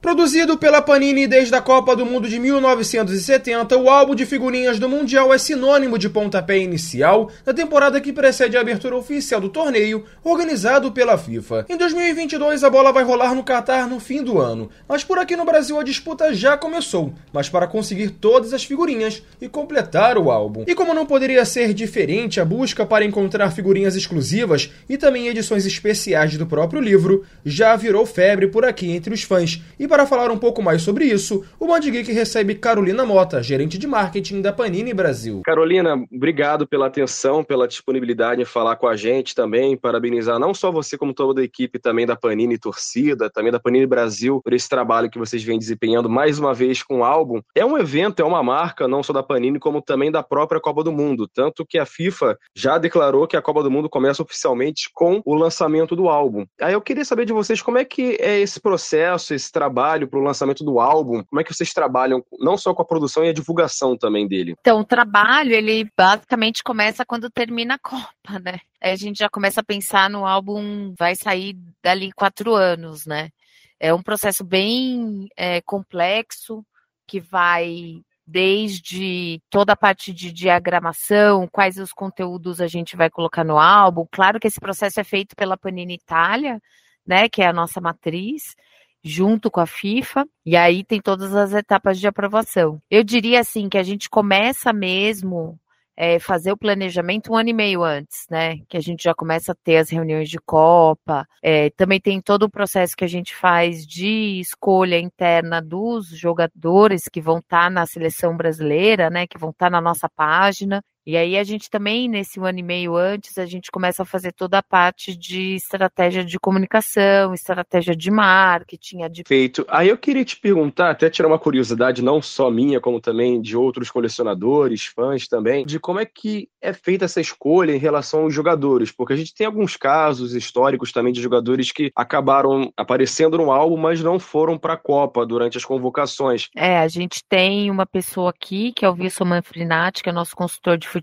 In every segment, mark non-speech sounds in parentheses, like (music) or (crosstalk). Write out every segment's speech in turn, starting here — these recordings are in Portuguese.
Produzido pela Panini desde a Copa do Mundo de 1970, o álbum de figurinhas do Mundial é sinônimo de pontapé inicial na temporada que precede a abertura oficial do torneio, organizado pela FIFA. Em 2022, a bola vai rolar no Catar no fim do ano, mas por aqui no Brasil a disputa já começou, mas para conseguir todas as figurinhas e completar o álbum. E como não poderia ser diferente, a busca para encontrar figurinhas exclusivas e também edições especiais do próprio livro já virou febre por aqui entre os fãs. E para falar um pouco mais sobre isso, o Band Geek recebe Carolina Mota, gerente de marketing da Panini Brasil. Carolina, obrigado pela atenção, pela disponibilidade em falar com a gente também, parabenizar não só você como toda a equipe também da Panini Torcida, também da Panini Brasil, por esse trabalho que vocês vêm desempenhando mais uma vez com o álbum. É um evento, é uma marca, não só da Panini, como também da própria Copa do Mundo, tanto que a FIFA já declarou que a Copa do Mundo começa oficialmente com o lançamento do álbum. Aí eu queria saber de vocês como é que é esse processo, esse trabalho trabalho para o lançamento do álbum? Como é que vocês trabalham não só com a produção e a divulgação também dele? Então, o trabalho, ele basicamente começa quando termina a Copa, né? Aí a gente já começa a pensar no álbum, vai sair dali quatro anos, né? É um processo bem é, complexo, que vai desde toda a parte de diagramação, quais os conteúdos a gente vai colocar no álbum. Claro que esse processo é feito pela Panini Itália, né, que é a nossa matriz, junto com a FIFA, e aí tem todas as etapas de aprovação. Eu diria assim que a gente começa mesmo é, fazer o planejamento um ano e meio antes, né? Que a gente já começa a ter as reuniões de Copa. É, também tem todo o processo que a gente faz de escolha interna dos jogadores que vão estar tá na seleção brasileira, né? Que vão estar tá na nossa página. E aí a gente também, nesse ano e meio antes, a gente começa a fazer toda a parte de estratégia de comunicação, estratégia de marketing. De... Feito. Aí eu queria te perguntar, até tirar uma curiosidade, não só minha, como também de outros colecionadores, fãs também, de como é que é feita essa escolha em relação aos jogadores, porque a gente tem alguns casos históricos também de jogadores que acabaram aparecendo no álbum, mas não foram para a Copa durante as convocações. É, a gente tem uma pessoa aqui, que é o Wilson Manfrinati, que é nosso consultor de futebol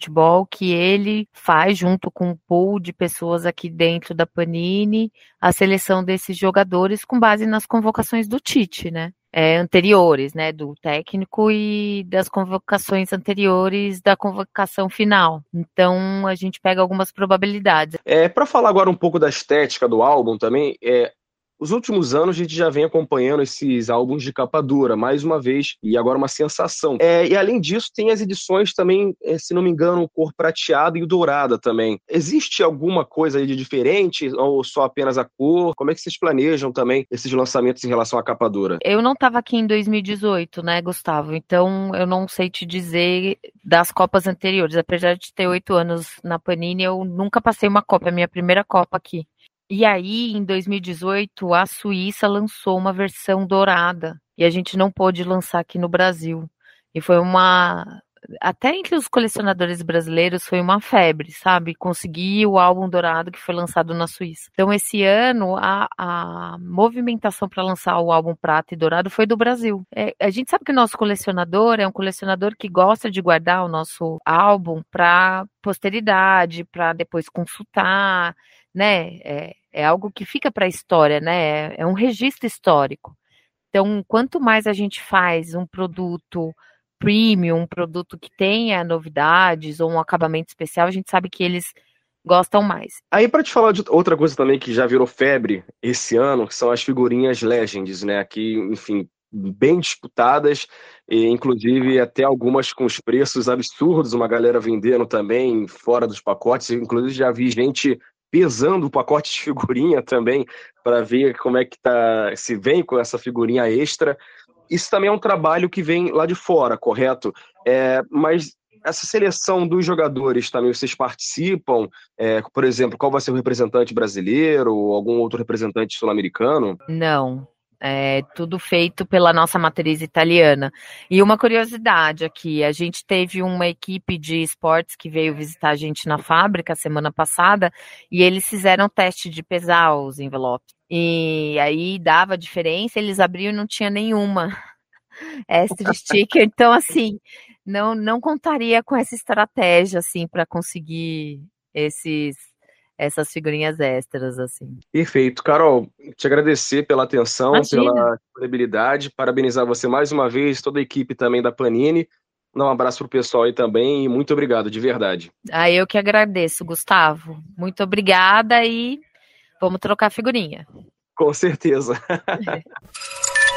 que ele faz junto com um pool de pessoas aqui dentro da Panini a seleção desses jogadores com base nas convocações do Tite, né? É, anteriores, né, do técnico e das convocações anteriores da convocação final. Então a gente pega algumas probabilidades. É, para falar agora um pouco da estética do álbum também, é, os últimos anos a gente já vem acompanhando esses álbuns de capa dura, mais uma vez, e agora uma sensação. É, e além disso, tem as edições também, é, se não me engano, cor prateada e dourada também. Existe alguma coisa de diferente ou só apenas a cor? Como é que vocês planejam também esses lançamentos em relação à capa dura? Eu não estava aqui em 2018, né, Gustavo? Então eu não sei te dizer das copas anteriores. Apesar de ter oito anos na Panini, eu nunca passei uma copa, é a minha primeira copa aqui. E aí, em 2018, a Suíça lançou uma versão dourada e a gente não pôde lançar aqui no Brasil. E foi uma. Até entre os colecionadores brasileiros foi uma febre, sabe? Conseguir o álbum dourado que foi lançado na Suíça. Então, esse ano, a, a movimentação para lançar o álbum prata e dourado foi do Brasil. É, a gente sabe que o nosso colecionador é um colecionador que gosta de guardar o nosso álbum para posteridade, para depois consultar né? É, é algo que fica para a história, né? É, um registro histórico. Então, quanto mais a gente faz um produto premium, um produto que tenha novidades ou um acabamento especial, a gente sabe que eles gostam mais. Aí para te falar de outra coisa também que já virou febre esse ano, que são as figurinhas Legends, né? Que, enfim, bem disputadas, e inclusive até algumas com os preços absurdos, uma galera vendendo também fora dos pacotes. Inclusive já vi gente pesando o pacote de figurinha também para ver como é que tá, se vem com essa figurinha extra. Isso também é um trabalho que vem lá de fora, correto? É, mas essa seleção dos jogadores também, vocês participam? É, por exemplo, qual vai ser o representante brasileiro ou algum outro representante sul-americano? Não, é tudo feito pela nossa matriz italiana. E uma curiosidade aqui, a gente teve uma equipe de esportes que veio visitar a gente na fábrica semana passada e eles fizeram teste de pesar os envelopes. E aí dava diferença, eles abriam e não tinha nenhuma (laughs) extra sticker. Então, assim, não, não contaria com essa estratégia, assim, para conseguir esses essas figurinhas extras, assim. Perfeito. Carol, te agradecer pela atenção, Imagina. pela disponibilidade, parabenizar você mais uma vez, toda a equipe também da Panini. Dar um abraço pro pessoal aí também e muito obrigado, de verdade. Ah, eu que agradeço, Gustavo. Muito obrigada e vamos trocar figurinha. Com certeza. (laughs)